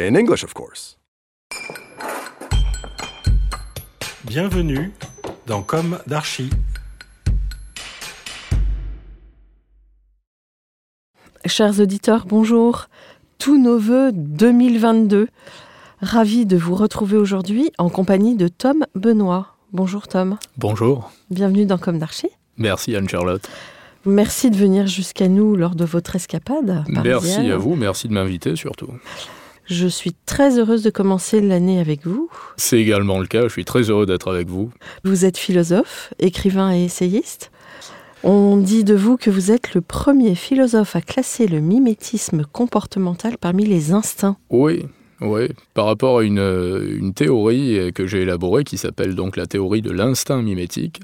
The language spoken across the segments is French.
In English, of course. Bienvenue dans Comme d'Archi. Chers auditeurs, bonjour. Tous nos voeux 2022. Ravi de vous retrouver aujourd'hui en compagnie de Tom Benoît. Bonjour Tom. Bonjour, Bienvenue dans Comme d'Archi. merci Anne-Charlotte. Merci de venir jusqu'à nous lors de votre escapade. Merci à vous, merci de m'inviter surtout. Je suis très heureuse de commencer l'année avec vous. C'est également le cas, je suis très heureux d'être avec vous. Vous êtes philosophe, écrivain et essayiste. On dit de vous que vous êtes le premier philosophe à classer le mimétisme comportemental parmi les instincts. Oui, oui, par rapport à une, euh, une théorie que j'ai élaborée qui s'appelle donc la théorie de l'instinct mimétique.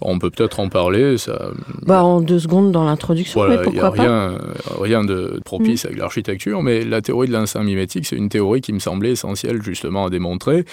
On peut peut-être en parler, ça, Bah, en deux secondes dans l'introduction, Voilà, mais il n'y a pourquoi pas rien, rien de propice avec l'architecture, mais la théorie de l'instinct mimétique, c'est une théorie qui me semblait essentielle justement à démontrer,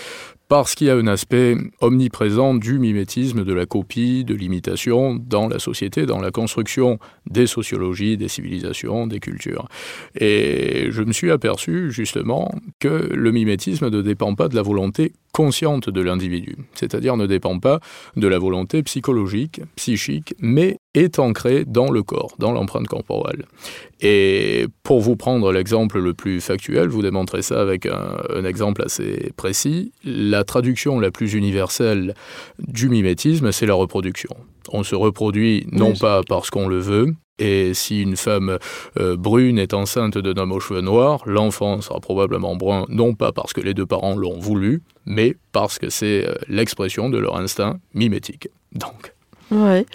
parce qu'il y a un aspect omniprésent du mimétisme, de la copie, de l'imitation dans la société, dans la construction des sociologies, des civilisations, des cultures. Et je me suis aperçu justement que le mimétisme ne dépend pas de la volonté consciente de l'individu, c'est-à-dire ne dépend pas de la volonté psychologique, psychique, mais est ancré dans le corps, dans l'empreinte corporelle. Et pour vous prendre l'exemple le plus factuel, vous démontrez ça avec un, un exemple assez précis, la traduction la plus universelle du mimétisme, c'est la reproduction. On se reproduit non Oui. pas parce qu'on le veut, et si une femme euh, brune est enceinte d'un homme aux cheveux noirs, l'enfant sera probablement brun, non pas parce que les deux parents l'ont voulu, mais parce que c'est euh, l'expression de leur instinct mimétique. Donc, Ouais.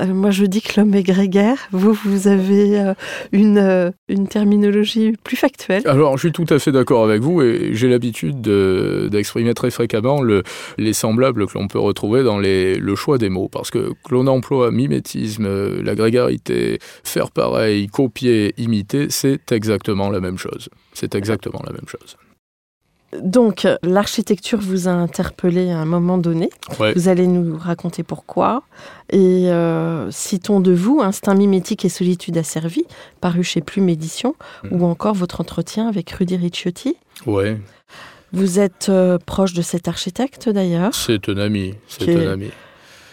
Euh, moi, je dis que l'homme est grégaire. Vous, vous avez euh, une, euh, une terminologie plus factuelle. alors je suis tout à fait d'accord avec vous et j'ai l'habitude de- d'exprimer très fréquemment le- les semblables que l'on peut retrouver dans le choix des mots, parce que que l'on emploie mimétisme, la grégarité, faire pareil, copier, imiter, c'est exactement la même chose. C'est exactement la même chose. Donc, l'architecture vous a interpellé à un moment donné. Ouais. Vous allez nous raconter pourquoi. Et euh, citons de vous Instinct mimétique et solitude asservie, paru chez Plume Édition, Mhm. ou encore votre entretien avec Rudy Ricciotti. Ouais, Vous êtes euh, proche de cet architecte d'ailleurs. c'est un ami, c'est un ami.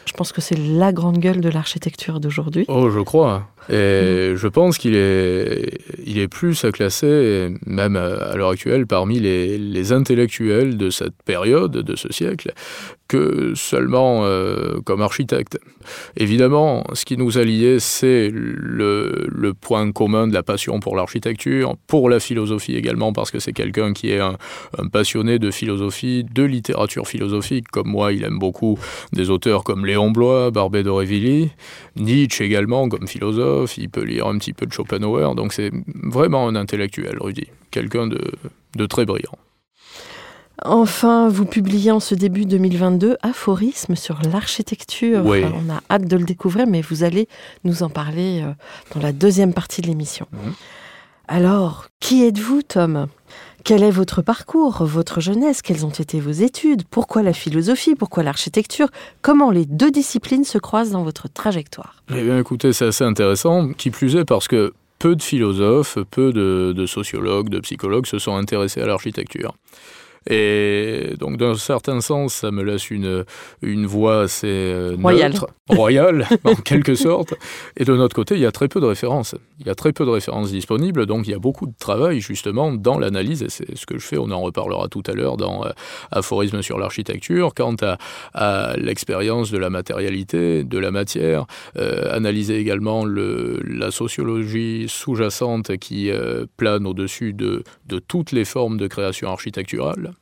Je pense que c'est la grande gueule de l'architecture d'aujourd'hui. Oh, je crois. Et je pense qu'il est, il est plus à classer, même à, à l'heure actuelle, parmi les, les intellectuels de cette période, de ce siècle, que seulement euh, comme architecte. Évidemment, ce qui nous a liés, c'est le, point commun de la passion pour l'architecture, pour la philosophie également, parce que c'est quelqu'un qui est un, passionné de philosophie, de littérature philosophique, comme moi, il aime beaucoup des auteurs comme Léon Blois, Barbet d'Aurevilly, Nietzsche également comme philosophe, il peut lire un petit peu de Schopenhauer, donc c'est vraiment un intellectuel, Rudy, quelqu'un de très brillant. Enfin, vous publiez en ce début 2022 Aphorisme sur l'architecture. Oui. Enfin, on a hâte de le découvrir, mais vous allez nous en parler euh, dans la deuxième partie de l'émission. Mhm. Alors, qui êtes-vous, Tom? Quel est votre parcours, votre jeunesse? Quelles ont été vos études? Pourquoi la philosophie? Pourquoi l'architecture? Comment les deux disciplines se croisent dans votre trajectoire? Eh bien, écoutez, c'est assez intéressant, qui plus est parce que peu de philosophes, peu de, de sociologues, de psychologues se sont intéressés à l'architecture. Et donc, d'un certain sens, ça me laisse une, une voix assez euh, Royale. neutre, royale, en quelque sorte. Et de notre côté, il y a très peu de références. Il y a très peu de références disponibles, donc il y a beaucoup de travail, justement, dans l'analyse, et c'est ce que je fais, on en reparlera tout à l'heure dans euh, Aphorisme sur l'architecture, quant à, à l'expérience de la matérialité, de la matière, euh, analyser également le, la sociologie sous-jacente qui euh, plane au-dessus de, de toutes les formes de création architecturale.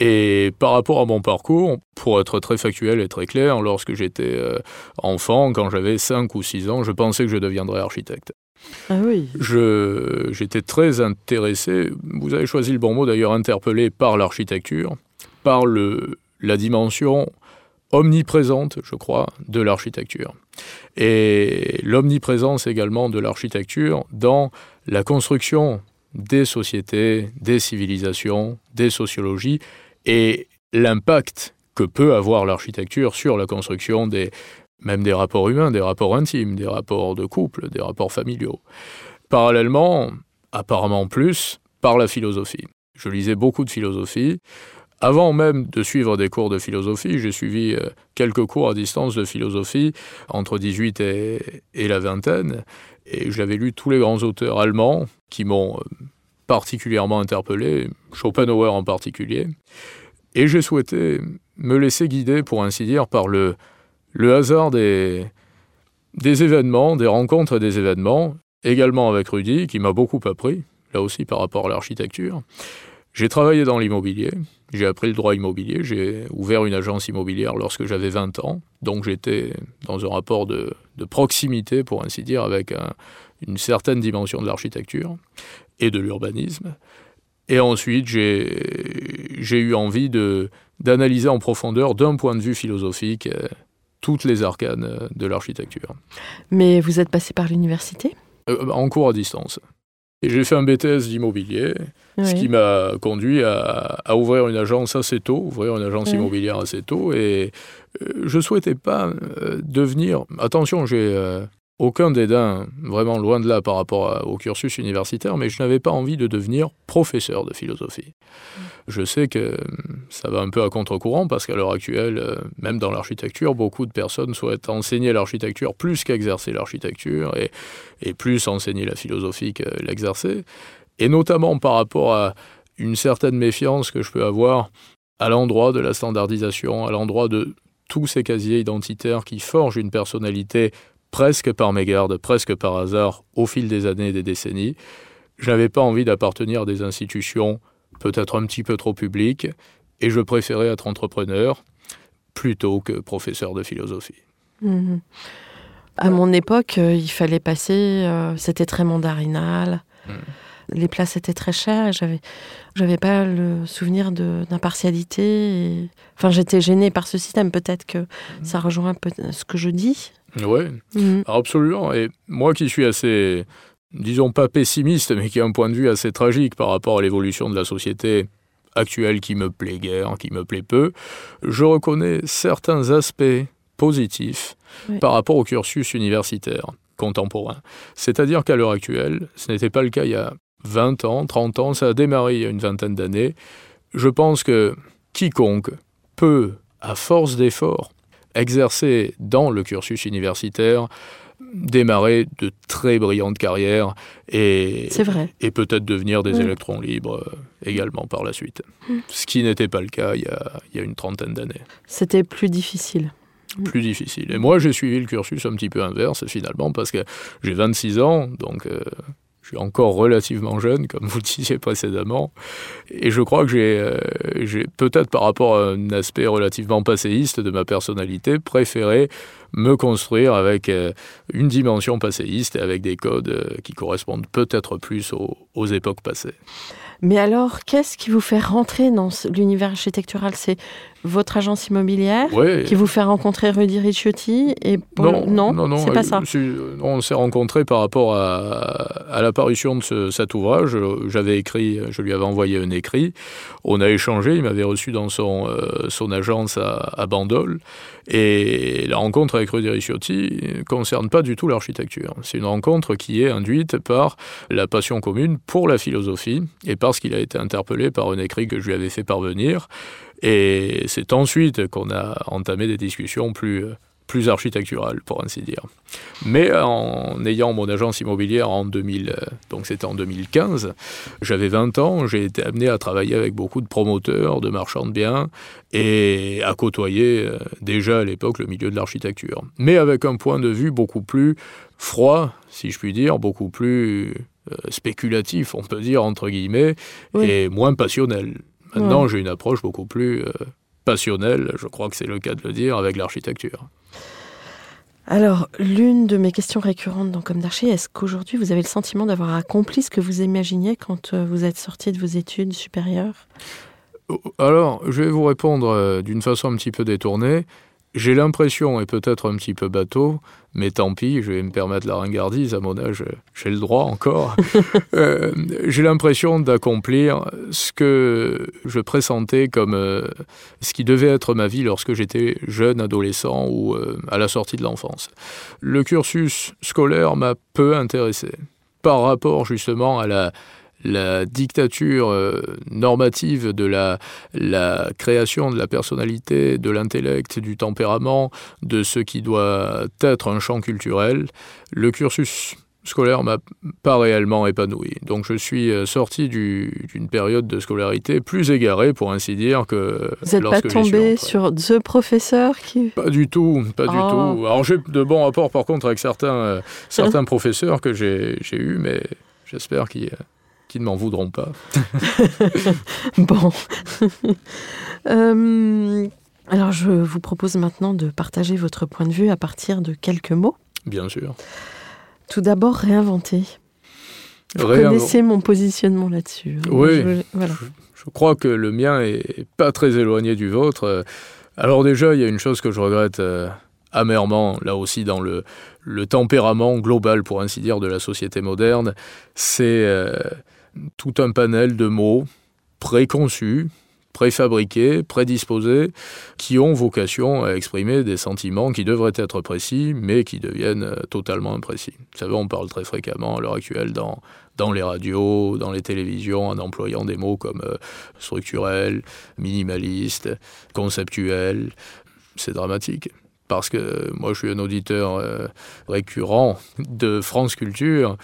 Et par rapport à mon parcours, pour être très factuel et très clair, lorsque j'étais euh, enfant, quand j'avais 5 ou 6 ans, je pensais que je deviendrais architecte. Ah oui. Je- J'étais très intéressé, vous avez choisi le bon mot d'ailleurs, interpellé par l'architecture, par le, la dimension omniprésente, je crois, de l'architecture. Et l'omniprésence également de l'architecture dans la construction des sociétés, des civilisations, des sociologies, et l'impact que peut avoir l'architecture sur la construction des, même des rapports humains, des rapports intimes, des rapports de couple, des rapports familiaux. Parallèlement, apparemment plus, par la philosophie. Je lisais beaucoup de philosophie. Avant même de suivre des cours de philosophie, j'ai suivi euh, quelques cours à distance de philosophie entre 18 et, et la vingtaine, et j'avais lu tous les grands auteurs allemands qui m'ont euh, particulièrement interpellé, Schopenhauer en particulier, et j'ai souhaité me laisser guider, pour ainsi dire, par le, le hasard des, des événements, des rencontres et des événements, également avec Rudy, qui m'a beaucoup appris, là aussi par rapport à l'architecture. J'ai travaillé dans l'immobilier, j'ai appris le droit immobilier, j'ai ouvert une agence immobilière lorsque j'avais 20 ans, donc j'étais dans un rapport de, de proximité, pour ainsi dire, avec un- une certaine dimension de l'architecture et de l'urbanisme. Et ensuite, j'ai eu envie d'analyser en profondeur, d'un point de vue philosophique, euh, toutes les arcanes euh, de l'architecture. Mais vous êtes passé par l'université? Euh, en cours à distance. Et j'ai fait un BTS d'immobilier, ce qui m'a conduit à, à ouvrir une agence assez tôt, ouvrir une agence Oui. immobilière assez tôt. Et je souhaitais pas devenir. Attention, j'ai aucun dédain, vraiment loin de là par rapport au cursus universitaire, mais je n'avais pas envie de devenir professeur de philosophie. Je sais que hum, ça va un peu à contre-courant parce qu'à l'heure actuelle, euh, même dans l'architecture, beaucoup de personnes souhaitent enseigner l'architecture plus qu'exercer l'architecture et, et plus enseigner la philosophie que l'exercer. Et notamment par rapport à une certaine méfiance que je peux avoir à l'endroit de la standardisation, à l'endroit de tous ces casiers identitaires qui forgent une personnalité presque par mégarde, presque par hasard, au fil des années et des décennies. Je n'avais pas envie d'appartenir à des institutions peut-être un petit peu trop publiques, et je préférais être entrepreneur plutôt que professeur de philosophie. Mhm. À mon époque, euh, il fallait passer, euh, c'était très mandarinal. Mm. Les places étaient très chères et j'avais, j'avais pas le souvenir de, d'impartialité. Enfin, j'étais gênée par ce système. Peut-être que ça rejoint un peu ce que je dis. Ouais, Mhm. Absolument. Et moi qui suis assez, disons pas pessimiste, mais qui a un point de vue assez tragique par rapport à l'évolution de la société actuelle qui me plaît guère, qui me plaît peu, je reconnais certains aspects positifs Oui. par rapport au cursus universitaire contemporain. C'est-à-dire qu'à l'heure actuelle, ce n'était pas le cas il y a 20 ans, 30 ans, ça a démarré il y a une vingtaine d'années. Je pense que quiconque peut, à force d'efforts, exercer dans le cursus universitaire, démarrer de très brillantes carrières et, C'est vrai. et peut-être devenir des Mm. électrons libres euh, également par la suite. Ce qui n'était pas le cas il y a, il y a une trentaine d'années. C'était plus difficile. Plus difficile. Et moi, j'ai suivi le cursus un petit peu inverse finalement parce que j'ai 26 ans, donc euh, je suis encore relativement jeune, comme vous le disiez précédemment. Et je crois que j'ai, euh, j'ai peut-être par rapport à un aspect relativement passéiste de ma personnalité, préféré me construire avec euh, une dimension passéiste et avec des codes euh, qui correspondent peut-être plus aux, époques passées. Mais alors, qu'est-ce qui vous fait rentrer dans l'univers architectural? Votre agence immobilière Ouais. qui vous fait rencontrer Rudy Ricciotti et pour- Non, non, non, c'est pas euh, ça. euh, On s'est rencontrés par rapport à, à l'apparition de ce- cet ouvrage. Euh, J'avais écrit, je lui avais envoyé un écrit. On a échangé. Il m'avait reçu dans son, euh, son agence à, à Bandol. Et la rencontre avec Rudy Ricciotti ne concerne pas du tout l'architecture. C'est une rencontre qui est induite par la passion commune pour la philosophie et parce qu'il a été interpellé par un écrit que je lui avais fait parvenir. Et c'est ensuite qu'on a entamé des discussions plus, plus architecturales, pour ainsi dire. Mais en ayant mon agence immobilière en 2000, euh, donc c'était en 2015, j'avais 20 ans, j'ai été amené à travailler avec beaucoup de promoteurs, de marchands de biens, et à côtoyer euh, déjà à l'époque le milieu de l'architecture. Mais avec un point de vue beaucoup plus froid, si je puis dire, beaucoup plus euh, spéculatif, on peut dire, entre guillemets, Oui. et moins passionnel. Maintenant, Ouais. j'ai une approche beaucoup plus euh, passionnelle, je crois que c'est le cas de le dire, avec l'architecture. Alors, l'une de mes questions récurrentes dans Comme d'Archi, est-ce qu'aujourd'hui vous avez le sentiment d'avoir accompli ce que vous imaginiez quand euh, vous êtes sorti de vos études supérieures? Alors, je vais vous répondre euh, d'une façon un petit peu détournée. J'ai l'impression, et peut-être un petit peu bateau, mais tant pis, je vais me permettre la ringardise, à mon âge, j'ai le droit encore. Euh, j'ai l'impression d'accomplir ce que je pressentais comme euh, ce qui devait être ma vie lorsque j'étais jeune adolescent ou euh, à la sortie de l'enfance. Le cursus scolaire m'a peu intéressé par rapport justement à la, la dictature euh, normative de la, la création de la personnalité, de l'intellect, du tempérament, de ce qui doit être un champ culturel, le cursus scolaire m'a pas réellement épanoui. Donc je suis euh, sorti du- d'une période de scolarité plus égarée, pour ainsi dire, que Vous n'êtes pas tombé sur The Professeur qui... Pas du tout, pas du Oh. tout. Alors j'ai de bons rapports par contre avec certains, euh, certains professeurs que j'ai j'ai eus, mais j'espère qu'ils euh, qu'ils ne m'en voudront pas. Bon. Euh, alors, je vous propose maintenant de partager votre point de vue à partir de quelques mots. Bien sûr. Tout d'abord, réinventer. Vous Réinvent- connaissez mon positionnement là-dessus. hein. Oui. Je- voilà. Je crois que le mien est pas très éloigné du vôtre. Euh, Alors déjà, il y a une chose que je regrette euh, amèrement, là aussi dans le, le tempérament global, pour ainsi dire, de la société moderne, c'est euh, tout un panel de mots préconçus, préfabriqués, prédisposés, qui ont vocation à exprimer des sentiments qui devraient être précis, mais qui deviennent euh, totalement imprécis. Vous savez, on parle très fréquemment à l'heure actuelle dans, les radios, dans les télévisions, en employant des mots comme euh, structurel, minimaliste, conceptuel. C'est dramatique. Parce que moi, je suis un auditeur euh, récurrent de France Culture.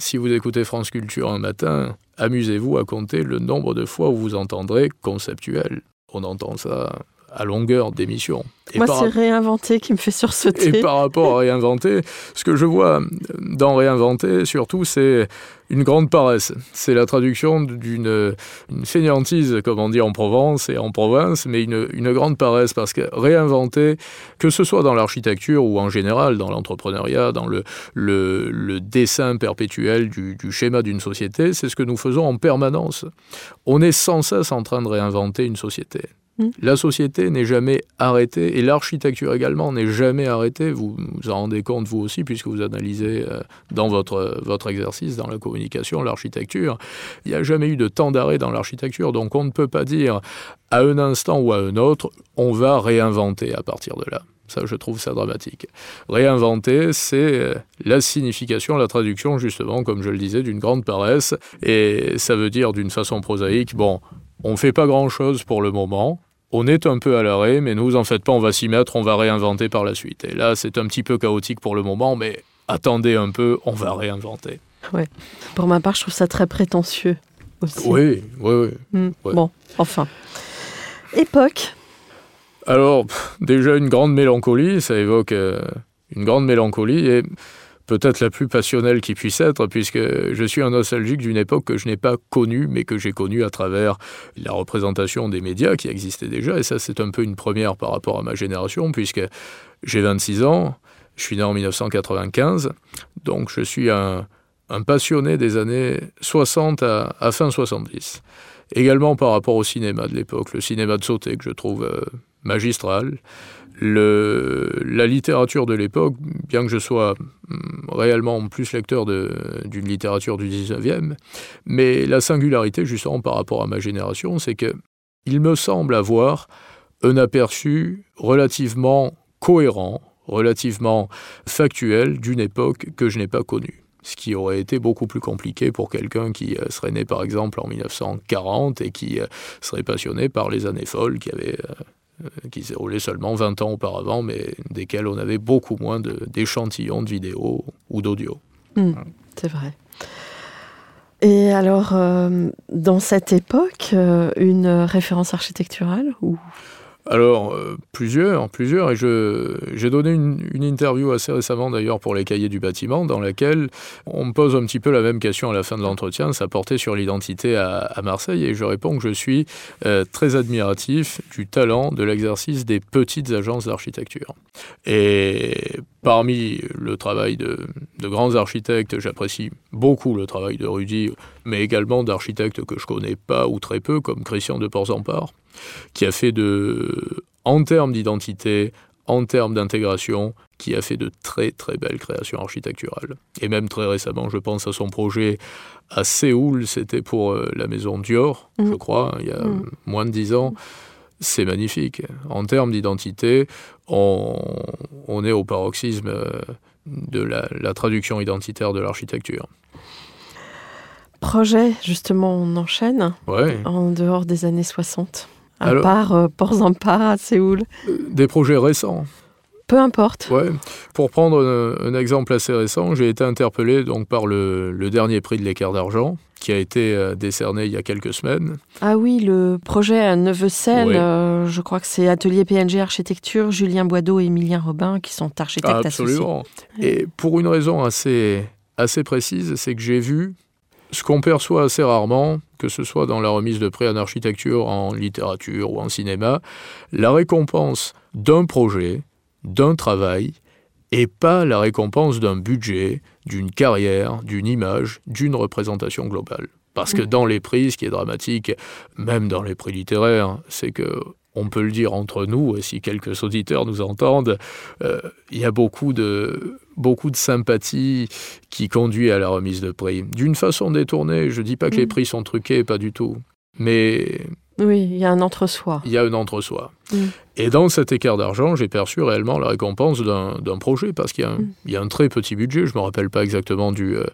Si vous écoutez France Culture un matin, amusez-vous à compter le nombre de fois où vous entendrez conceptuel. On entend ça à longueur d'émission. Moi, par c'est réinventer qui me fait sursauter. et par rapport à réinventer, ce que je vois dans réinventer, surtout, c'est une grande paresse. C'est la traduction d'une une fainéantise, comme on dit en Provence et en province, mais une, une grande paresse, parce que réinventer, que ce soit dans l'architecture ou en général dans l'entrepreneuriat, dans le, le, le dessin perpétuel du, du schéma d'une société, c'est ce que nous faisons en permanence. On est sans cesse en train de réinventer une société. La société n'est jamais arrêtée et l'architecture également n'est jamais arrêtée. Vous vous en rendez compte vous aussi puisque vous analysez euh, dans votre, votre exercice, dans la communication, l'architecture. Il n'y a jamais eu de temps d'arrêt dans l'architecture. Donc on ne peut pas dire à un instant ou à un autre, on va réinventer à partir de là. Ça, je trouve ça dramatique. Réinventer, c'est euh, la signification, la traduction, justement, comme je le disais, d'une grande paresse. Et ça veut dire, d'une façon prosaïque, bon, on ne fait pas grand-chose pour le moment. On est un peu à l'arrêt, mais ne vous en faites pas, on va s'y mettre, on va réinventer par la suite. Et là, c'est un petit peu chaotique pour le moment, mais attendez un peu, on va réinventer. Pour ma part, je trouve ça très prétentieux aussi. Oui, oui, oui. Hmm. ouais. Bon, enfin. Époque. Alors, déjà une grande mélancolie, ça évoque euh, une grande mélancolie et peut-être la plus passionnelle qui puisse être, puisque je suis un nostalgique d'une époque que je n'ai pas connue, mais que j'ai connue à travers la représentation des médias qui existaient déjà, et ça c'est un peu une première par rapport à ma génération, puisque j'ai 26 ans, je suis né en 1995, donc je suis un, passionné des années 60 à, à, fin 70. Également par rapport au cinéma de l'époque, le cinéma de sauté que je trouve euh, magistral. La littérature de l'époque, bien que je sois hum, réellement plus lecteur d'une littérature du 19e, mais la singularité justement par rapport à ma génération, c'est que il me semble avoir un aperçu relativement cohérent, relativement factuel d'une époque que je n'ai pas connue. Ce qui aurait été beaucoup plus compliqué pour quelqu'un qui euh, serait né par exemple en 1940 et qui euh, serait passionné par les années folles qui avaient euh, qui s'est roulé seulement 20 ans auparavant, mais desquelles on avait beaucoup moins d'échantillons de, de, vidéos ou d'audio. Mmh, c'est vrai. Et alors, euh, dans cette époque, euh, une référence architecturale ou alors, euh, plusieurs, plusieurs, et j'ai donné une, interview assez récemment d'ailleurs pour les cahiers du bâtiment, dans laquelle on me pose un petit peu la même question à la fin de l'entretien, ça portait sur l'identité à, à, Marseille, et je réponds que je suis euh, très admiratif du talent de l'exercice des petites agences d'architecture. Et parmi le travail de, de grands architectes, j'apprécie beaucoup le travail de Rudy, mais également d'architectes que je connais pas ou très peu, comme Christian de Porzampar qui a fait de, en termes d'identité, en termes d'intégration, qui a fait de très très belles créations architecturales. Et même très récemment, je pense à son projet à Séoul, c'était pour euh, la maison Dior, mmh. je crois, il y a mmh. moins de dix ans. C'est magnifique. En termes d'identité, on, on, est au paroxysme euh, de la, la traduction identitaire de l'architecture. Projet, justement, on enchaîne ouais. en dehors des années 60 à part euh, Port-Zampar à Séoul Des projets récents. Peu importe. Ouais. Pour prendre un, un, exemple assez récent, j'ai été interpellé donc par le, le dernier prix de l'équerre d'argent qui a été euh, décerné il y a quelques semaines. Ah oui, le projet à Neuvecel, ouais. euh, je crois que c'est Atelier PNG Architecture, Julien Boideau et Emilien Robin qui sont architectes Absolument. associés. Et pour une raison assez, assez précise, c'est que j'ai vu ce qu'on perçoit assez rarement, que ce soit dans la remise de prix en architecture, en littérature ou en cinéma, la récompense d'un projet, d'un travail, et pas la récompense d'un budget, d'une carrière, d'une image, d'une représentation globale. Parce que dans les prix, ce qui est dramatique, même dans les prix littéraires, c'est que on peut le dire entre nous, et si quelques auditeurs nous entendent, euh, il y a beaucoup de, beaucoup de sympathie qui conduit à la remise de prix. D'une façon détournée, je ne dis pas que mmh. les prix sont truqués, pas du tout. Mais... Oui, il y a un entre-soi. Il y a un entre-soi. Mmh. Et dans cet écart d'argent, j'ai perçu réellement la récompense d'un projet, parce qu'il y, y, a un très petit budget, je ne me rappelle pas exactement du, euh,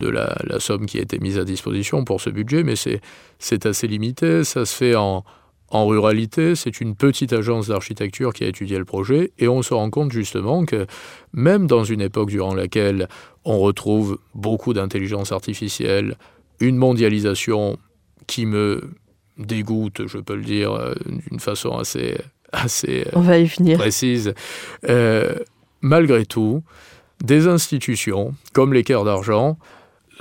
de la, la somme qui a été mise à disposition pour ce budget, mais c'est assez limité, ça se fait en en ruralité, c'est une petite agence d'architecture qui a étudié le projet et on se rend compte justement que même dans une époque durant laquelle on retrouve beaucoup d'intelligence artificielle, une mondialisation qui me dégoûte, je peux le dire euh, d'une façon assez, assez on va y venir. précise, euh, malgré tout, des institutions comme les cœurs d'argent,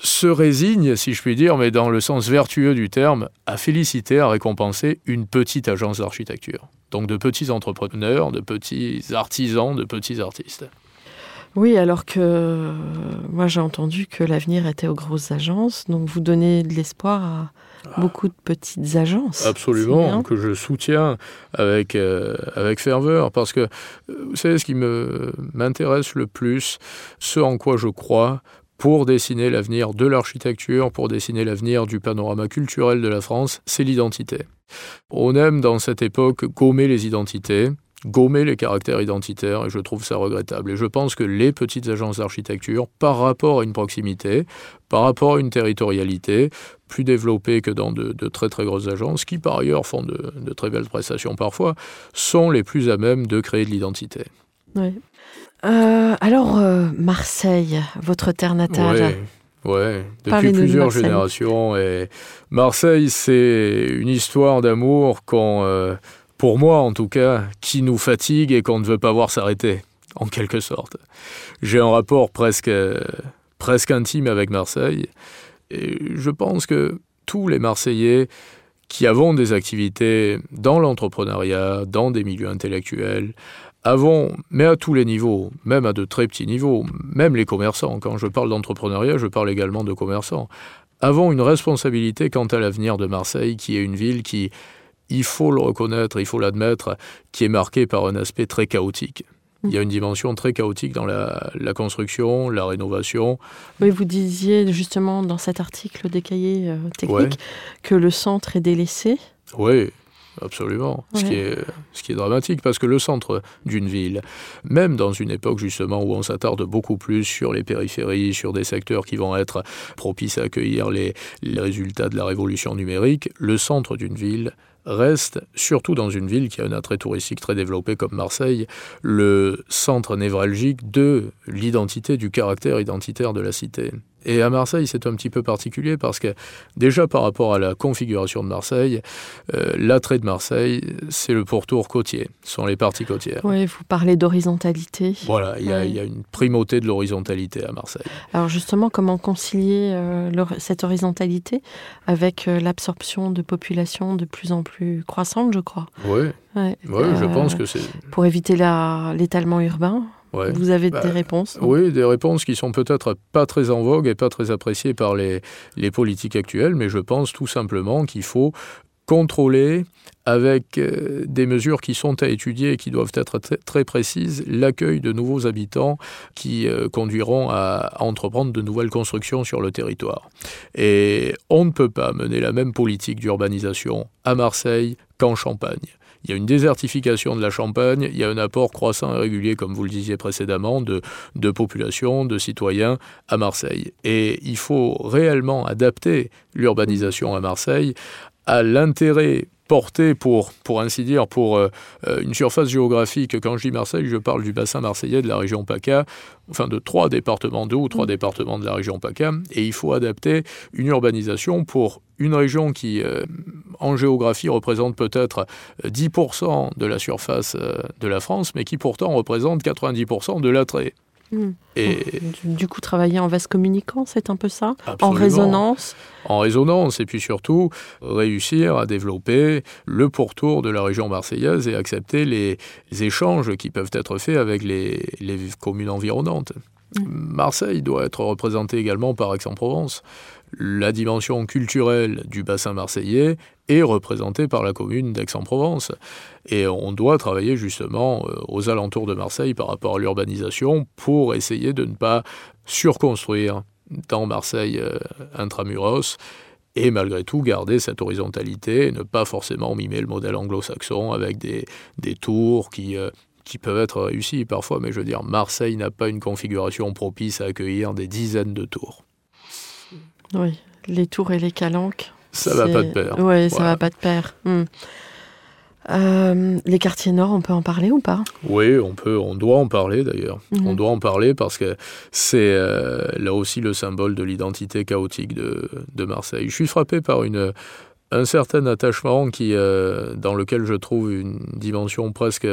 se résigne, si je puis dire, mais dans le sens vertueux du terme, à féliciter, à récompenser une petite agence d'architecture. Donc de petits entrepreneurs, de petits artisans, de petits artistes. Oui, alors que euh, moi j'ai entendu que l'avenir était aux grosses agences, donc vous donnez de l'espoir à ah. beaucoup de petites agences. Absolument, que je soutiens avec, euh, avec ferveur, parce que vous savez ce qui m'intéresse le plus, ce en quoi je crois, pour dessiner l'avenir de l'architecture, pour dessiner l'avenir du panorama culturel de la France, c'est l'identité. On aime dans cette époque gommer les identités, gommer les caractères identitaires, et je trouve ça regrettable. Et je pense que les petites agences d'architecture, par rapport à une proximité, par rapport à une territorialité, plus développée que dans de, très très grosses agences, qui par ailleurs font de très belles prestations parfois, sont les plus à même de créer de l'identité. Euh, alors, euh, Marseille, votre terre natale. Oui, ouais, depuis plusieurs de générations. Et Marseille, c'est une histoire d'amour qu'on, euh, pour moi en tout cas, qui nous fatigue et qu'on ne veut pas voir s'arrêter, en quelque sorte. J'ai un rapport presque, presque intime avec Marseille. Et je pense que tous les Marseillais qui avons des activités dans l'entrepreneuriat, dans des milieux intellectuels, avons, mais à tous les niveaux, même à de très petits niveaux, même les commerçants, quand je parle d'entrepreneuriat, je parle également de commerçants, avons une responsabilité quant à l'avenir de Marseille, qui est une ville qui, il faut le reconnaître, il faut l'admettre, qui est marquée par un aspect très chaotique. Il y a une dimension très chaotique dans la, construction, la rénovation. Oui, vous disiez justement dans cet article des cahiers euh, techniques que le centre est délaissé. Oui, Absolument, ce, qui est, ce qui est dramatique, parce que le centre d'une ville, même dans une époque justement où on s'attarde beaucoup plus sur les périphéries, sur des secteurs qui vont être propices à accueillir les, les résultats de la révolution numérique, le centre d'une ville reste, surtout dans une ville qui a un attrait touristique très développé comme Marseille, le centre névralgique de l'identité, du caractère identitaire de la cité. Et à Marseille, c'est un petit peu particulier parce que déjà par rapport à la configuration de Marseille, euh, l'attrait de Marseille, c'est le pourtour côtier, ce sont les parties côtières. Oui, vous parlez d'horizontalité. Voilà, il y, a une primauté de l'horizontalité à Marseille. Alors justement, comment concilier euh, cette horizontalité avec euh, l'absorption de populations de plus en plus croissantes, je crois? Oui, ouais. je pense que c'est... Pour éviter l'étalement urbain vous avez des bah, réponses Oui, des réponses qui sont peut-être pas très en vogue et pas très appréciées par les, les politiques actuelles, mais je pense tout simplement qu'il faut contrôler avec euh, des mesures qui sont à étudier et qui doivent être très précises l'accueil de nouveaux habitants qui euh, conduiront à entreprendre de nouvelles constructions sur le territoire. Et on ne peut pas mener la même politique d'urbanisation à Marseille qu'en Champagne. Il y a une désertification de la Champagne, il y a un apport croissant et régulier, comme vous le disiez précédemment, de, de population, de citoyens à Marseille. Et il faut réellement adapter l'urbanisation à Marseille à l'intérêt porté pour, pour ainsi dire, pour euh, euh, une surface géographique. Quand je dis Marseille, je parle du bassin marseillais, de la région PACA, enfin de trois départements, deux ou trois mm. départements de la région PACA. Et il faut adapter une urbanisation pour une région qui, euh, en géographie, représente peut-être 10% de la surface de la France, mais qui pourtant représente 90% de l'attrait. Et du, coup, travailler en vase communicant, c'est un peu ça? En résonance? En résonance, et puis surtout, réussir à développer le pourtour de la région marseillaise et accepter les, échanges qui peuvent être faits avec les, les communes environnantes. Hmm. Marseille doit être représentée également par Aix-en-Provence la dimension culturelle du bassin marseillais est représentée par la commune d'Aix-en-Provence. Et on doit travailler justement euh, aux alentours de Marseille par rapport à l'urbanisation pour essayer de ne pas surconstruire dans Marseille euh, intramuros et malgré tout garder cette horizontalité et ne pas forcément mimer le modèle anglo-saxon avec des, tours qui, euh, qui peuvent être réussies parfois, mais je veux dire, Marseille n'a pas une configuration propice à accueillir des dizaines de tours. Oui, les tours et les calanques. Ça va pas de pair. Oui, ça va pas de pair. Hmm. Euh, les quartiers nord, on peut en parler ou pas? Oui, on peut, on doit en parler d'ailleurs. Mhm. On doit en parler parce que c'est euh, là aussi le symbole de l'identité chaotique de, de, Marseille. Je suis frappé par une, un certain attachement qui, euh, dans lequel je trouve une dimension presque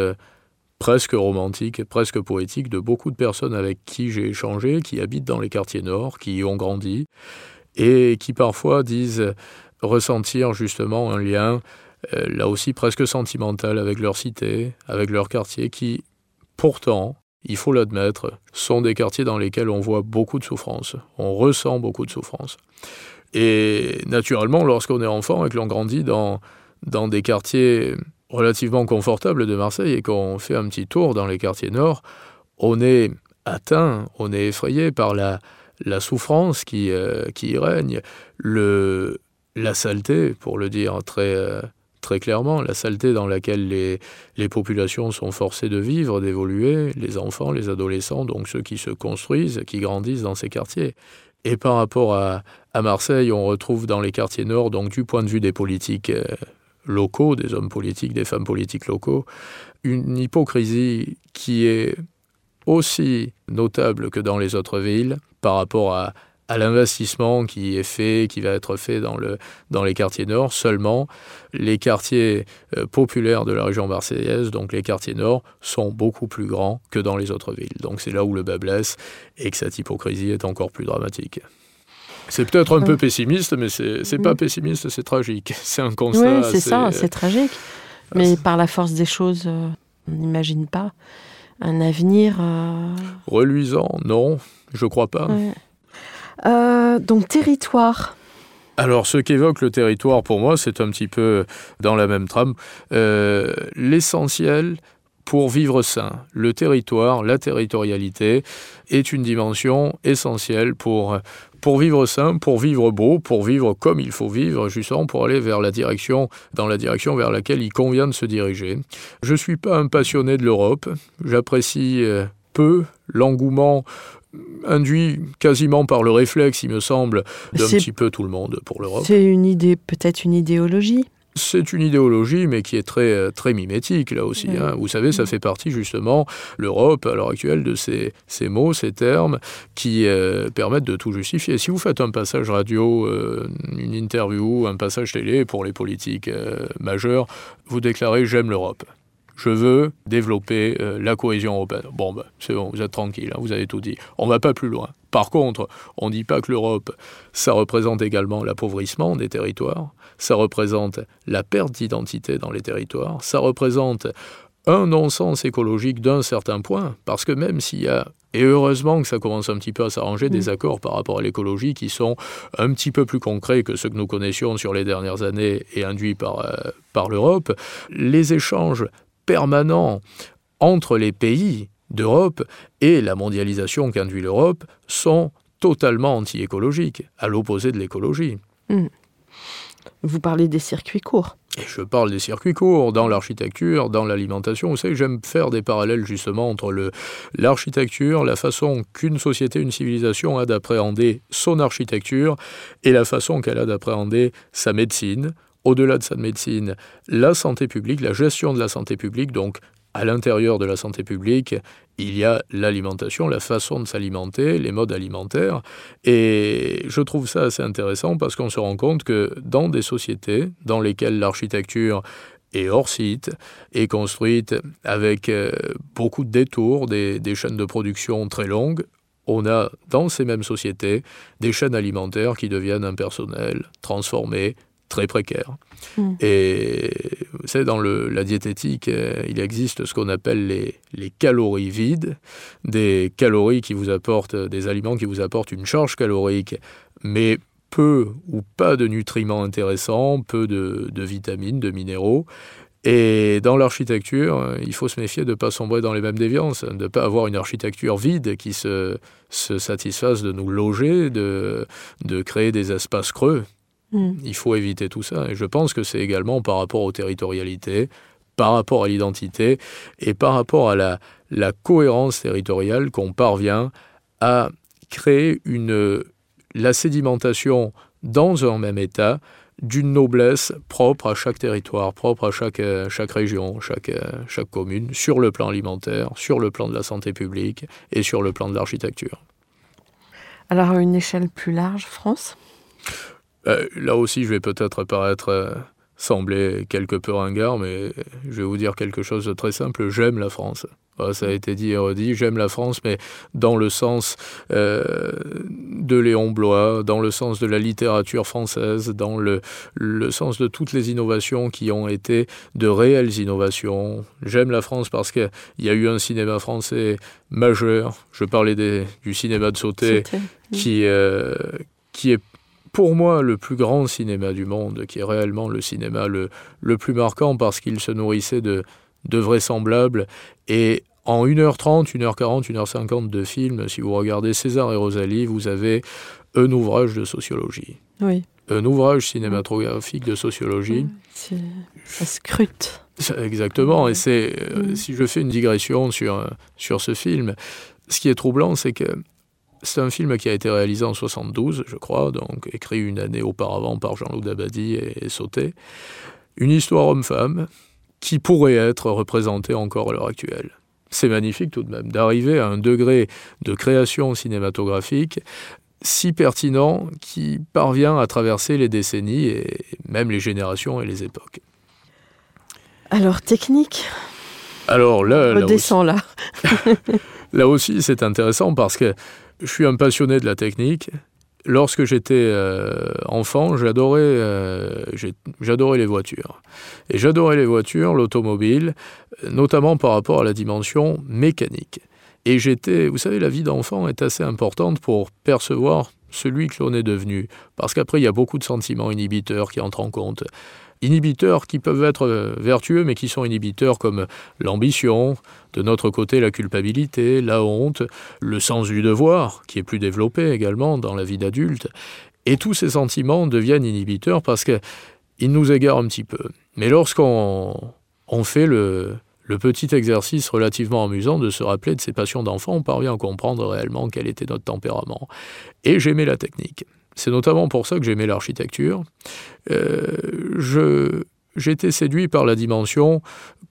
presque romantique, presque poétique de beaucoup de personnes avec qui j'ai échangé, qui habitent dans les quartiers nord, qui y ont grandi, et qui parfois disent ressentir justement un lien, euh, là aussi presque sentimental, avec leur cité, avec leur quartier, qui pourtant, il faut l'admettre, sont des quartiers dans lesquels on voit beaucoup de souffrance, on ressent beaucoup de souffrance. Et naturellement, lorsqu'on est enfant et que l'on grandit dans, dans des quartiers relativement confortables de Marseille et qu'on fait un petit tour dans les quartiers nord, on est atteint, on est effrayé par la, la souffrance qui, euh, qui y règne, le, la saleté, pour le dire très, euh, très clairement, la saleté dans laquelle les, les populations sont forcées de vivre, d'évoluer, les enfants, les adolescents, donc ceux qui se construisent, qui grandissent dans ces quartiers. Et par rapport à, à Marseille, on retrouve dans les quartiers nord, donc du point de vue des politiques euh, locaux, des hommes politiques, des femmes politiques locaux, une hypocrisie qui est aussi notable que dans les autres villes par rapport à, l'investissement qui est fait, qui va être fait dans, le, dans les quartiers nord. Seulement, les quartiers euh, populaires de la région marseillaise, donc les quartiers nord, sont beaucoup plus grands que dans les autres villes. Donc c'est là où le bas blesse et que cette hypocrisie est encore plus dramatique. C'est peut-être un peu pessimiste, mais c'est pas pessimiste, c'est tragique. C'est un constat. Oui, c'est ça, c'est tragique. Mais par la force des choses, euh, On n'imagine pas un avenir. euh, Reluisant, non, je crois pas. ouais. Euh, donc territoire. Alors, ce qu'évoque le territoire, pour moi, c'est un petit peu dans la même trame. Euh, L'essentiel pour vivre sain, le territoire, la territorialité, est une dimension essentielle pour, pour vivre sain, pour vivre beau, pour vivre comme il faut vivre, justement pour aller vers la direction, dans la direction vers laquelle il convient de se diriger. Je ne suis pas un passionné de l'Europe. J'apprécie euh, peu l'engouement induit quasiment par le réflexe, il me semble, d'un petit peu tout le monde pour l'Europe. C'est une idée, peut-être une idéologie? C'est une idéologie, mais qui est très, euh, très mimétique, là aussi. Hein. Vous savez, ça fait partie, justement, l'Europe, à l'heure actuelle, de ces, ces mots, ces termes, qui euh, permettent de tout justifier. Si vous faites un passage radio, euh, une interview, un passage télé pour les politiques euh, majeurs, vous déclarez « j'aime l'Europe ». Je veux développer euh, la cohésion européenne. Bon, ben, c'est bon, vous êtes tranquille, hein, vous avez tout dit. On ne va pas plus loin. Par contre, on ne dit pas que l'Europe, ça représente également l'appauvrissement des territoires, ça représente la perte d'identité dans les territoires, ça représente un non-sens écologique d'un certain point, parce que même s'il y a, et heureusement que ça commence un petit peu à s'arranger, des accords par rapport à l'écologie qui sont un petit peu plus concrets que ceux que nous connaissions sur les dernières années et induits par, euh, par l'Europe, les échanges permanents entre les pays d'Europe et la mondialisation qu'induit l'Europe sont totalement anti-écologiques, à l'opposé de l'écologie. Vous parlez des circuits courts. Et je parle des circuits courts dans l'architecture, dans l'alimentation. Vous savez, j'aime faire des parallèles justement entre l'architecture, la façon qu'une société, une civilisation a d'appréhender son architecture et la façon qu'elle a d'appréhender sa médecine. Au-delà de sa médecine, la santé publique, la gestion de la santé publique, donc à l'intérieur de la santé publique, il y a l'alimentation, la façon de s'alimenter, les modes alimentaires. Et je trouve ça assez intéressant parce qu'on se rend compte que dans des sociétés dans lesquelles l'architecture est hors site, est construite avec euh, beaucoup de détours, des, des chaînes de production très longues, on a dans ces mêmes sociétés des chaînes alimentaires qui deviennent impersonnelles, transformées, très précaires. Mm. Et vous savez, dans le- la diététique, euh, il existe ce qu'on appelle les, les calories vides, des calories qui vous apportent, des aliments qui vous apportent une charge calorique, mais peu ou pas de nutriments intéressants, peu de, de vitamines, de minéraux. Et dans l'architecture, euh, il faut se méfier de ne pas sombrer dans les mêmes déviances, de ne pas avoir une architecture vide qui se, se satisfasse de nous loger, de, de créer des espaces creux. Mm. Il faut éviter tout ça. Et je pense que c'est également par rapport aux territorialités, par rapport à l'identité et par rapport à la, la cohérence territoriale qu'on parvient à créer une, la sédimentation dans un même état d'une noblesse propre à chaque territoire, propre à chaque, euh, chaque région, chaque, euh, chaque commune, sur le plan alimentaire, sur le plan de la santé publique et sur le plan de l'architecture. Alors à une échelle plus large, France? Euh, là aussi, je vais peut-être paraître euh, sembler quelque peu ringard, mais je vais vous dire quelque chose de très simple. J'aime la France. Voilà, ça a été dit et redit. J'aime la France, mais dans le sens euh, de Léon Blois, dans le sens de la littérature française, dans le, le sens de toutes les innovations qui ont été de réelles innovations. J'aime la France parce qu'il y a eu un cinéma français majeur. Je parlais des, du cinéma de sauté qui est pour moi le plus grand cinéma du monde, qui est réellement le cinéma le, le plus marquant parce qu'il se nourrissait de, de vraisemblables. Et en 1h30, 1h40, 1h50 de film, si vous regardez César et Rosalie, vous avez un ouvrage de sociologie. Oui. Un ouvrage cinématographique de sociologie. Ça scrute. Exactement, et c'est euh, Mm. si je fais une digression sur, euh, sur ce film, ce qui est troublant, c'est que c'est un film qui a été réalisé en 72, je crois, donc écrit une année auparavant par Jean-Loup Dabadi et, et Sauté. Une histoire homme-femme qui pourrait être représentée encore à l'heure actuelle. C'est magnifique tout de même d'arriver à un degré de création cinématographique si pertinent qui parvient à traverser les décennies et même les générations et les époques. Alors technique, Alors là, là aussi- là. Là aussi, c'est intéressant parce que je suis un passionné de la technique. lorsque j'étais euh, enfant, j'adorais, euh, j'adorais les voitures. Et j'adorais les voitures, l'automobile, notamment par rapport à la dimension mécanique. Et j'étais, vous savez, la vie d'enfant est assez importante pour percevoir celui que l'on est devenu. Parce qu'après, il y a beaucoup de sentiments inhibiteurs qui entrent en compte inhibiteurs qui peuvent être euh, vertueux, mais qui sont inhibiteurs comme l'ambition, de notre côté la culpabilité, la honte, le sens du devoir, qui est plus développé également dans la vie d'adulte. Et tous ces sentiments deviennent inhibiteurs parce qu'ils nous égarent un petit peu. Mais lorsqu'on on fait le, le petit exercice relativement amusant de se rappeler de ses passions d'enfant, on parvient à comprendre réellement quel était notre tempérament. Et j'aimais la technique. C'est notamment pour ça que j'aimais l'architecture. Euh, J'étais séduit par la dimension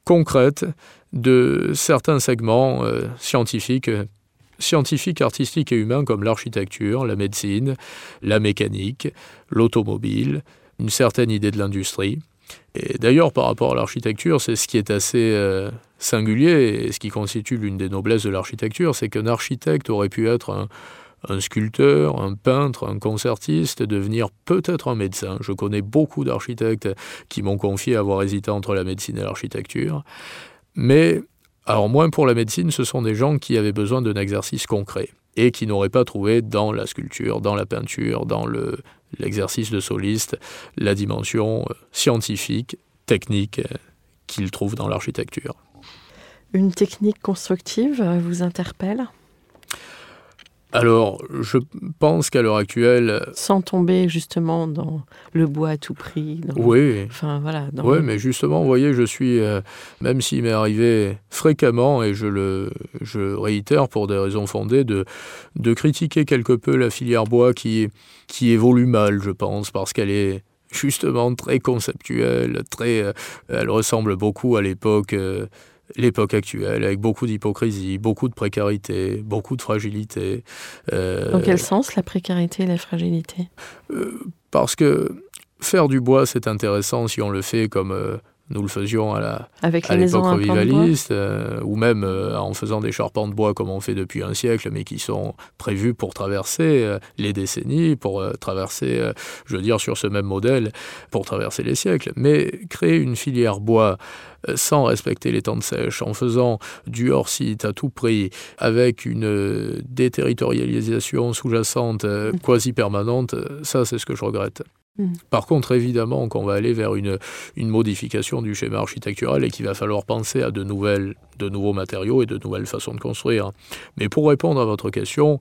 concrète de certains segments euh, scientifiques, scientifiques, artistiques et humains comme l'architecture, la médecine, la mécanique, l'automobile, une certaine idée de l'industrie. Et d'ailleurs, par rapport à l'architecture, c'est ce qui est assez euh, singulier et ce qui constitue l'une des noblesses de l'architecture, c'est qu'un architecte aurait pu être un, un sculpteur, un peintre, un concertiste, devenir peut-être un médecin. Je connais beaucoup d'architectes qui m'ont confié avoir hésité entre la médecine et l'architecture. Mais, alors moins pour la médecine, ce sont des gens qui avaient besoin d'un exercice concret et qui n'auraient pas trouvé dans la sculpture, dans la peinture, dans l'exercice de soliste, la dimension euh, scientifique, technique euh, qu'ils trouvent dans l'architecture. Une technique constructive vous interpelle? Alors, je pense qu'à l'heure actuelle... Sans tomber justement dans le bois à tout prix. oui. Enfin, voilà. oui, mais justement, vous voyez, je suis, euh, même s'il m'est arrivé fréquemment, et je le je réitère pour des raisons fondées, de, de critiquer quelque peu la filière bois qui, qui évolue mal, je pense, parce qu'elle est justement très conceptuelle, très, euh, elle ressemble beaucoup à l'époque... Euh, l'époque actuelle, avec beaucoup d'hypocrisie, beaucoup de précarité, beaucoup de fragilité. Euh, Dans quel sens la précarité et la fragilité? euh, Parce que faire du bois, c'est intéressant si on le fait comme euh, nous le faisions à la Avec à l'époque revivaliste, ou même en faisant des charpents de bois comme on fait depuis un siècle, mais qui sont prévus pour traverser les décennies, pour traverser, je veux dire, sur ce même modèle, pour traverser les siècles. Mais créer une filière bois sans respecter les temps de sèche, en faisant du hors-site à tout prix, avec une déterritorialisation sous-jacente euh, mm. quasi permanente, ça c'est ce que je regrette. Mm. Par contre, évidemment qu'on va aller vers une, modification du schéma architectural et qu'il va falloir penser à de, nouvelles, de nouveaux matériaux et de nouvelles façons de construire. Mais pour répondre à votre question,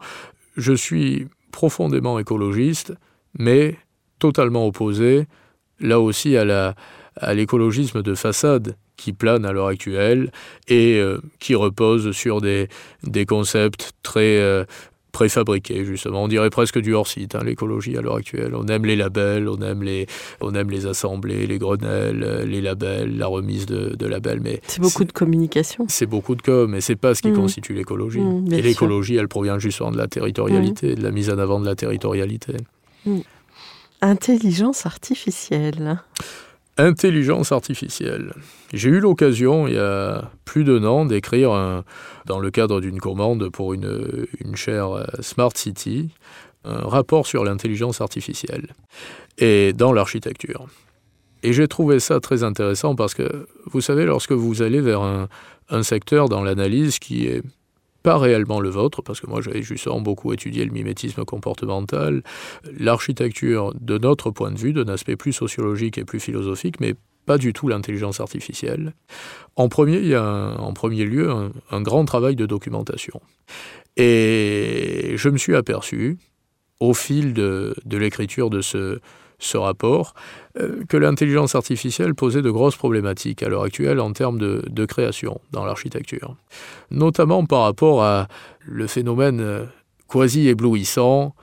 je suis profondément écologiste, mais totalement opposé, là aussi, à l'écologisme de façade qui plane à l'heure actuelle et euh, qui repose sur des, des concepts très euh, préfabriqués, justement. On dirait presque du hors-site, hein, l'écologie à l'heure actuelle. On aime les labels, on aime les, on aime les assemblées, les grenelles, euh, les labels, la remise de, de labels. Mais c'est beaucoup de communication. C'est beaucoup de com, mais c'est pas ce qui mmh. constitue l'écologie. Mmh, et l'écologie, elle provient justement de la territorialité, mmh. de la mise en avant de la territorialité. Intelligence artificielle. Intelligence artificielle. J'ai eu l'occasion, il y a plus d'un an, d'écrire dans le cadre d'une commande pour une, une chaire euh, Smart City, un rapport sur l'intelligence artificielle et dans l'architecture. Et j'ai trouvé ça très intéressant parce que, vous savez, lorsque vous allez vers un, un secteur dans l'analyse qui est pas réellement le vôtre, parce que moi j'avais justement beaucoup étudié le mimétisme comportemental, l'architecture de notre point de vue, d'un aspect plus sociologique et plus philosophique, mais pas du tout l'intelligence artificielle. En premier, il a lieu un, grand travail de documentation. Et je me suis aperçu, au fil de, de l'écriture de ce, ce rapport, euh, que l'intelligence artificielle posait de grosses problématiques à l'heure actuelle en termes de, création dans l'architecture. Notamment par rapport à le phénomène euh, quasi éblouissant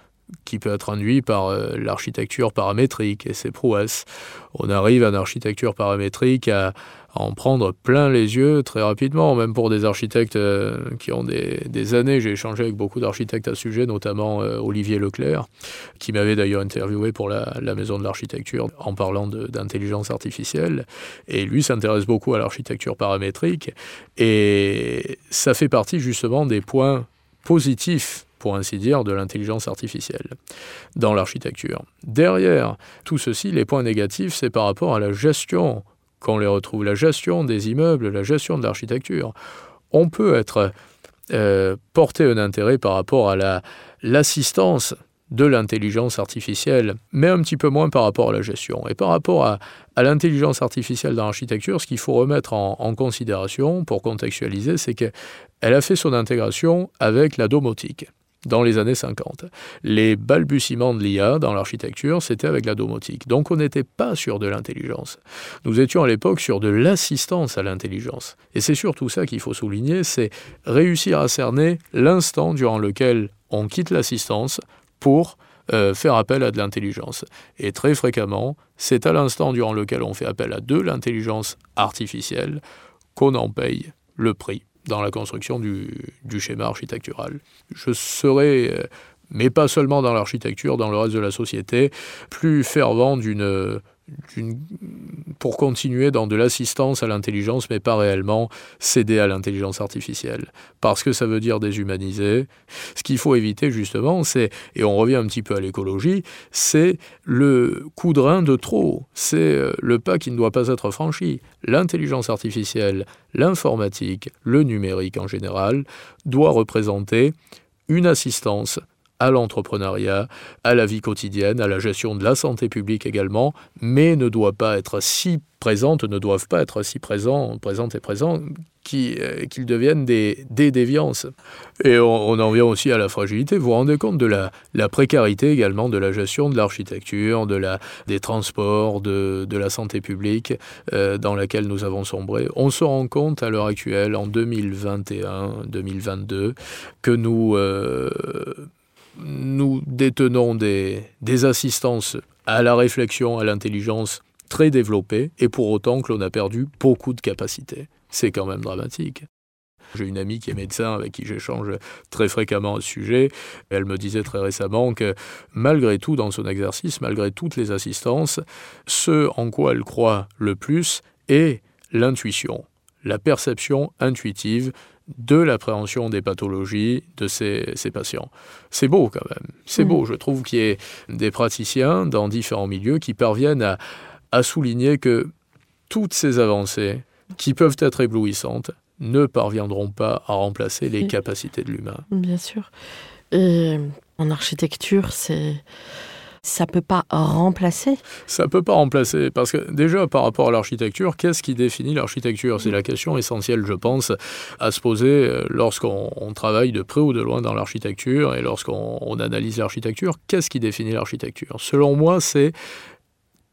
qui peut être induit par euh, l'architecture paramétrique et ses prouesses. On arrive à une architecture paramétrique à, en prendre plein les yeux très rapidement, même pour des architectes euh, qui ont des, années. J'ai échangé avec beaucoup d'architectes à ce sujet, notamment euh, Olivier Leclerc, qui m'avait d'ailleurs interviewé pour la, Maison de l'Architecture en parlant d'intelligence artificielle. Et lui s'intéresse beaucoup à l'architecture paramétrique. Et ça fait partie justement des points positifs pour ainsi dire, de l'intelligence artificielle dans l'architecture. Derrière tout ceci, les points négatifs, c'est par rapport à la gestion qu'on les retrouve, la gestion des immeubles, la gestion de l'architecture. On peut être euh, porté un intérêt par rapport à l'assistance de l'intelligence artificielle, mais un petit peu moins par rapport à la gestion. Et par rapport à, l'intelligence artificielle dans l'architecture, ce qu'il faut remettre en, considération pour contextualiser, c'est qu'elle a fait son intégration avec la domotique dans les années 50. Les balbutiements de l'IA dans l'architecture, c'était avec la domotique. Donc on n'était pas sur de l'intelligence. Nous étions à l'époque sur de l'assistance à l'intelligence. Et c'est surtout ça qu'il faut souligner, c'est réussir à cerner l'instant durant lequel on quitte l'assistance pour euh, faire appel à de l'intelligence. Et très fréquemment, c'est à l'instant durant lequel on fait appel à de l'intelligence artificielle qu'on en paye le prix dans la construction du, schéma architectural. Je serais, euh, mais pas seulement dans l'architecture, dans le reste de la société, plus fervent d'une pour continuer dans de l'assistance à l'intelligence, mais pas réellement céder à l'intelligence artificielle. Parce que ça veut dire déshumaniser. Ce qu'il faut éviter, justement, c'est, et on revient un petit peu à l'écologie, c'est le coup de rein de trop. C'est euh, le pas qui ne doit pas être franchi. L'intelligence artificielle, l'informatique, le numérique en général, doit représenter une assistance à l'entrepreneuriat, à la vie quotidienne, à la gestion de la santé publique également, mais ne doit pas être si présente, ne doivent pas être si présents, présentes et présents euh, qu'ils deviennent des, déviances. Et on, en vient aussi à la fragilité. Vous vous rendez compte de la, précarité également de la gestion de l'architecture, de la, des transports, de, la santé publique euh, dans laquelle nous avons sombré. On se rend compte à l'heure actuelle, en 2021-2022, que nous... Euh, nous détenons des, assistances à la réflexion, à l'intelligence très développées, et pour autant que l'on a perdu beaucoup de capacités. C'est quand même dramatique. J'ai une amie qui est médecin avec qui j'échange très fréquemment à ce sujet. Elle me disait très récemment que malgré tout, dans son exercice, malgré toutes les assistances, ce en quoi elle croit le plus est l'intuition, la perception intuitive de l'appréhension des pathologies de ces, patients. C'est beau quand même. C'est beau. Mm. Je trouve qu'il y ait des praticiens dans différents milieux qui parviennent à, souligner que toutes ces avancées, qui peuvent être éblouissantes, ne parviendront pas à remplacer les capacités de l'humain. Bien sûr. Et en architecture, c'est ça peut pas remplacer? Ça peut pas remplacer, parce que déjà par rapport à l'architecture, qu'est-ce qui définit l'architecture? C'est la question essentielle, je pense, à se poser euh, lorsqu'on travaille de près ou de loin dans l'architecture et lorsqu'on analyse l'architecture. Qu'est-ce qui définit l'architecture? Selon moi, c'est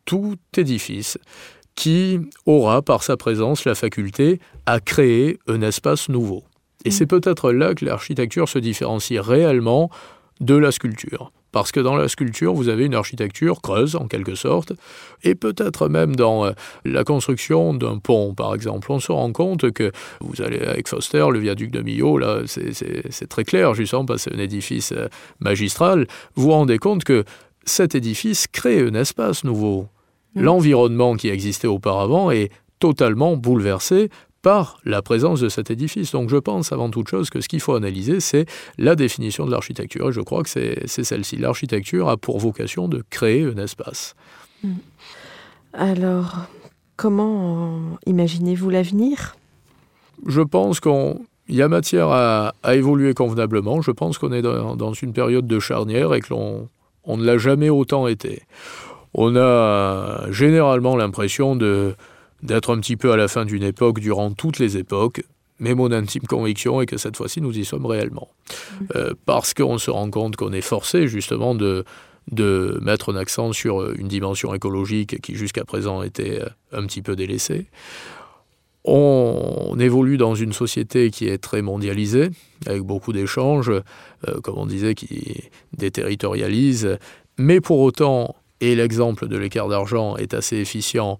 tout édifice qui aura par sa présence la faculté à créer un espace nouveau. Et mmh. c'est peut-être là que l'architecture se différencie réellement de la sculpture. Parce que dans la sculpture, vous avez une architecture creuse, en quelque sorte, et peut-être même dans euh, la construction d'un pont, par exemple. On se rend compte que vous allez avec Foster, le viaduc de Millau, là, c'est très clair, justement, parce que c'est un édifice euh, magistral. Vous vous rendez compte que cet édifice crée un espace nouveau. Mmh. L'environnement qui existait auparavant est totalement bouleversé par la présence de cet édifice. Donc je pense avant toute chose que ce qu'il faut analyser, c'est la définition de l'architecture. Et je crois que c'est celle-ci. L'architecture a pour vocation de créer un espace. Hmm. Alors, comment imaginez-vous l'avenir? Je pense qu'il y a matière à, évoluer convenablement. Je pense qu'on est dans, une période de charnière et que l'on on ne l'a jamais autant été. On a généralement l'impression de d'être un petit peu à la fin d'une époque durant toutes les époques, mais mon intime conviction est que cette fois-ci, nous y sommes réellement. Mmh. Euh, parce qu'on se rend compte qu'on est forcé justement de, de mettre un accent sur une dimension écologique qui jusqu'à présent était euh, un petit peu délaissée. On, évolue dans une société qui est très mondialisée, avec beaucoup d'échanges, euh, comme on disait, qui déterritorialise, mais pour autant, et l'exemple de l'écart d'argent est assez efficient,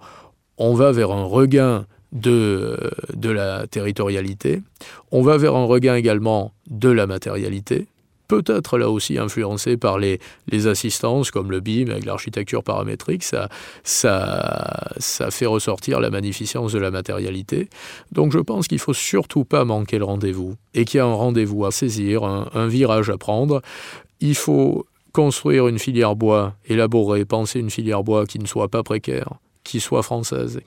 on va vers un regain de, de la territorialité, on va vers un regain également de la matérialité, peut-être là aussi influencé par les, les assistances comme le BIM avec l'architecture paramétrique, ça, ça, ça fait ressortir la magnificence de la matérialité. Donc je pense qu'il faut surtout pas manquer le rendez-vous et qu'il y a un rendez-vous à saisir, un, un virage à prendre. Il faut construire une filière bois, élaborer, penser une filière bois qui ne soit pas précaire, qui soit française,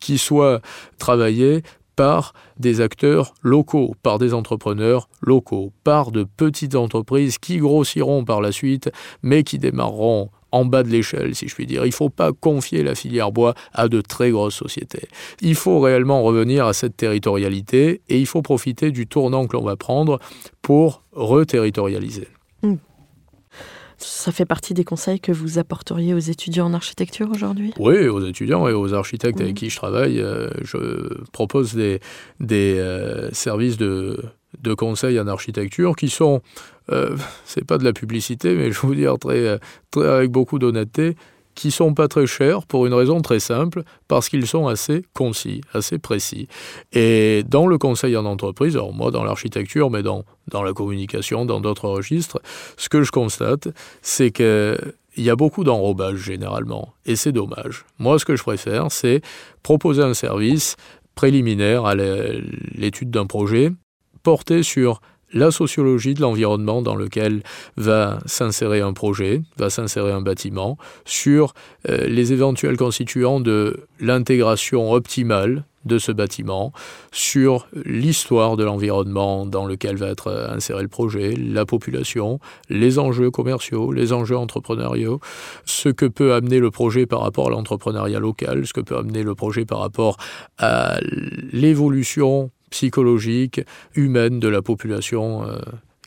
qui soit travaillée par des acteurs locaux, par des entrepreneurs locaux, par de petites entreprises qui grossiront par la suite, mais qui démarreront en bas de l'échelle, si je puis dire. Il ne faut pas confier la filière bois à de très grosses sociétés. Il faut réellement revenir à cette territorialité et il faut profiter du tournant que l'on va prendre pour reterritorialiser. Ça fait partie des conseils que vous apporteriez aux étudiants en architecture aujourd'hui? Oui, aux étudiants et aux architectes mmh. avec qui je travaille. Euh, je propose des, des euh, services de, de conseils en architecture qui sont, euh, c'est pas de la publicité, mais je vous dire très, très avec beaucoup d'honnêteté, qui sont pas très chers pour une raison très simple, parce qu'ils sont assez concis, assez précis. Et dans le conseil en entreprise, alors moi dans l'architecture, mais dans, la communication, dans d'autres registres, ce que je constate, c'est que il y a beaucoup d'enrobage généralement, et c'est dommage. Moi, ce que je préfère, c'est proposer un service préliminaire à l'étude d'un projet porté sur la sociologie de l'environnement dans lequel va s'insérer un projet, va s'insérer un bâtiment, sur euh, les éventuels constituants de l'intégration optimale de ce bâtiment, sur l'histoire de l'environnement dans lequel va être euh, inséré le projet, la population, les enjeux commerciaux, les enjeux entrepreneuriaux, ce que peut amener le projet par rapport à l'entrepreneuriat local, ce que peut amener le projet par rapport à l'évolution psychologique, humaine de la population euh,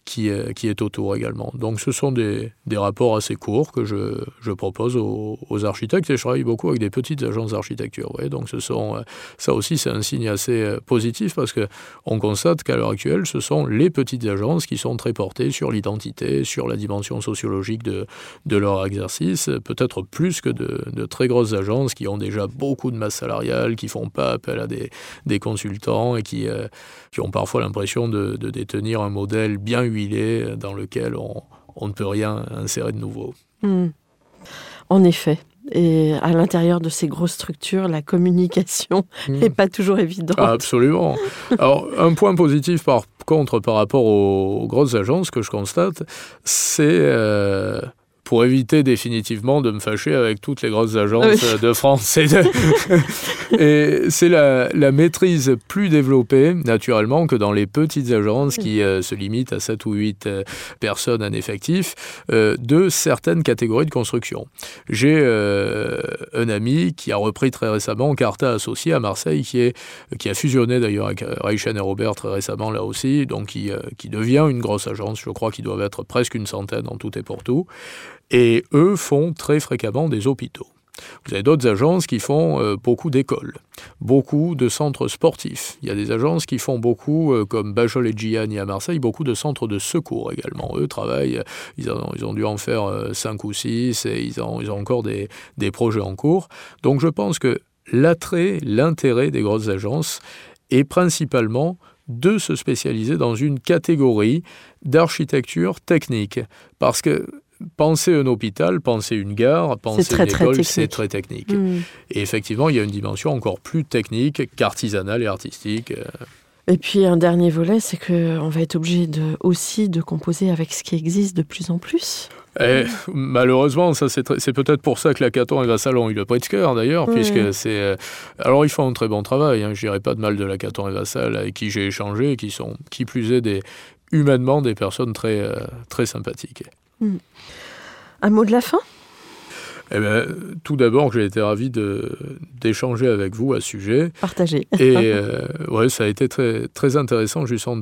qui est, qui est autour également. Donc ce sont des, rapports assez courts que je, propose aux, architectes et je travaille beaucoup avec des petites agences d'architecture. Donc euh, ça aussi c'est un signe assez euh, positif parce qu'on constate qu'à l'heure actuelle ce sont les petites agences qui sont très portées sur l'identité, sur la dimension sociologique de, leur exercice, peut-être plus que de, très grosses agences qui ont déjà beaucoup de masse salariale, qui font pas appel à des, consultants et qui, euh, qui ont parfois l'impression de, de détenir un modèle bien huilé dans lequel on, on ne peut rien insérer de nouveau. Mmh. En effet. Et à l'intérieur de ces grosses structures, la communication n'est mmh. pas toujours évidente. Ah, absolument. Alors, un point positif par contre par rapport aux grosses agences que je constate, c'est euh, pour éviter définitivement de me fâcher avec toutes les grosses agences oui. de France. Et, de... et c'est la, la, maîtrise plus développée, naturellement, que dans les petites agences qui euh, se limitent à 7 ou 8 euh, personnes en effectif, euh, de certaines catégories de construction. J'ai un ami qui a repris très récemment Carta Associé à Marseille, qui, est, qui a fusionné d'ailleurs avec Reichen et Robert très récemment là aussi, donc qui, qui devient une grosse agence. Je crois qu'ils doivent être presque une centaine en tout et pour tout et eux font très fréquemment des hôpitaux. Vous avez d'autres agences qui font euh, beaucoup d'écoles, beaucoup de centres sportifs. Il y a des agences qui font beaucoup, euh, comme Bajol et Gianni à Marseille, beaucoup de centres de secours également. Eux travaillent, ils, ont, ils ont dû en faire euh, 5 ou 6 et ils ont, ils ont encore des, des projets en cours. Donc je pense que l'attrait, l'intérêt des grosses agences est principalement de se spécialiser dans une catégorie d'architecture technique. Parce que penser un hôpital, penser une gare, penser une école, c'est très technique. Mmh. Et effectivement, il y a une dimension encore plus technique qu'artisanale et artistique. euh. Et puis un dernier volet, c'est qu'on va être obligé de, aussi de composer avec ce qui existe de plus en plus. Et, malheureusement, ça c'est peut-être pour ça que la Caton et Vassal ont eu le Pritzker d'ailleurs, Oui. puisque c'est. euh, Alors ils font un très bon travail. Hein, je dirais pas de mal de la Caton et Vassal avec qui j'ai échangé, qui sont qui plus est des humainement des personnes très euh, très sympathiques. Mmh. Un mot de la fin? Eh bien, tout d'abord, j'ai été ravi d'échanger avec vous à ce sujet. Partagé. Et euh, ouais, ça a été très, très intéressant, justement,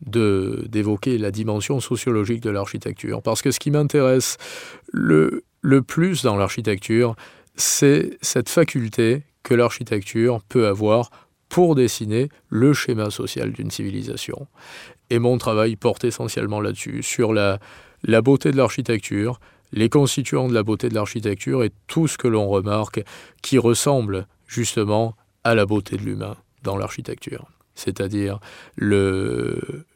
d'évoquer de, la dimension sociologique de l'architecture. Parce que ce qui m'intéresse le, le plus dans l'architecture, c'est cette faculté que l'architecture peut avoir pour dessiner le schéma social d'une civilisation. Et mon travail porte essentiellement là-dessus, sur la, la beauté de l'architecture, les constituants de la beauté de l'architecture et tout ce que l'on remarque qui ressemble justement à la beauté de l'humain dans l'architecture, c'est-à-dire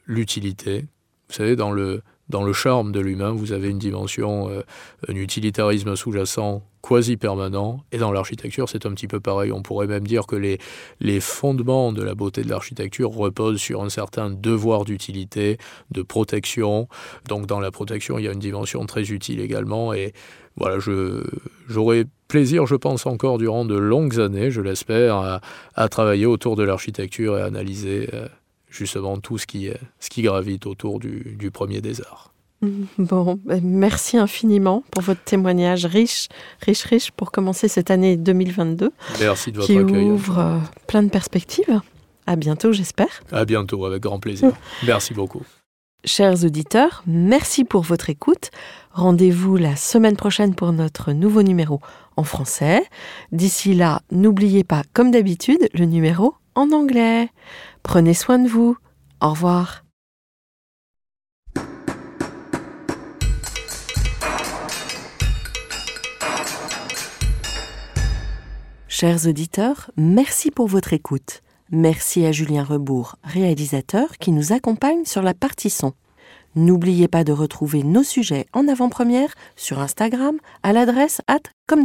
l'utilité. Vous savez, dans le, dans le charme de l'humain, vous avez une dimension, euh, un utilitarisme sous-jacent quasi permanent. Et dans l'architecture, c'est un petit peu pareil. On pourrait même dire que les, les fondements de la beauté de l'architecture reposent sur un certain devoir d'utilité, de protection. Donc dans la protection, il y a une dimension très utile également. Et voilà, j'aurai plaisir, je pense, encore durant de longues années, je l'espère, à, travailler autour de l'architecture et à analyser euh, justement tout ce qui, ce qui gravite autour du, du premier des arts. Bon, ben, merci infiniment pour votre témoignage riche, riche, riche pour commencer cette année 2022. Merci de votre qui accueil. ouvre euh, plein de perspectives. À bientôt, j'espère. À bientôt, avec grand plaisir. merci beaucoup. Chers auditeurs, merci pour votre écoute. Rendez-vous la semaine prochaine pour notre nouveau numéro en français. D'ici là, n'oubliez pas, comme d'habitude, le numéro en anglais. Prenez soin de vous. Au revoir. Chers auditeurs, merci pour votre écoute. Merci à Julien Rebourg, réalisateur, qui nous accompagne sur la partie son. N'oubliez pas de retrouver nos sujets en avant-première sur Instagram à l'adresse at comme.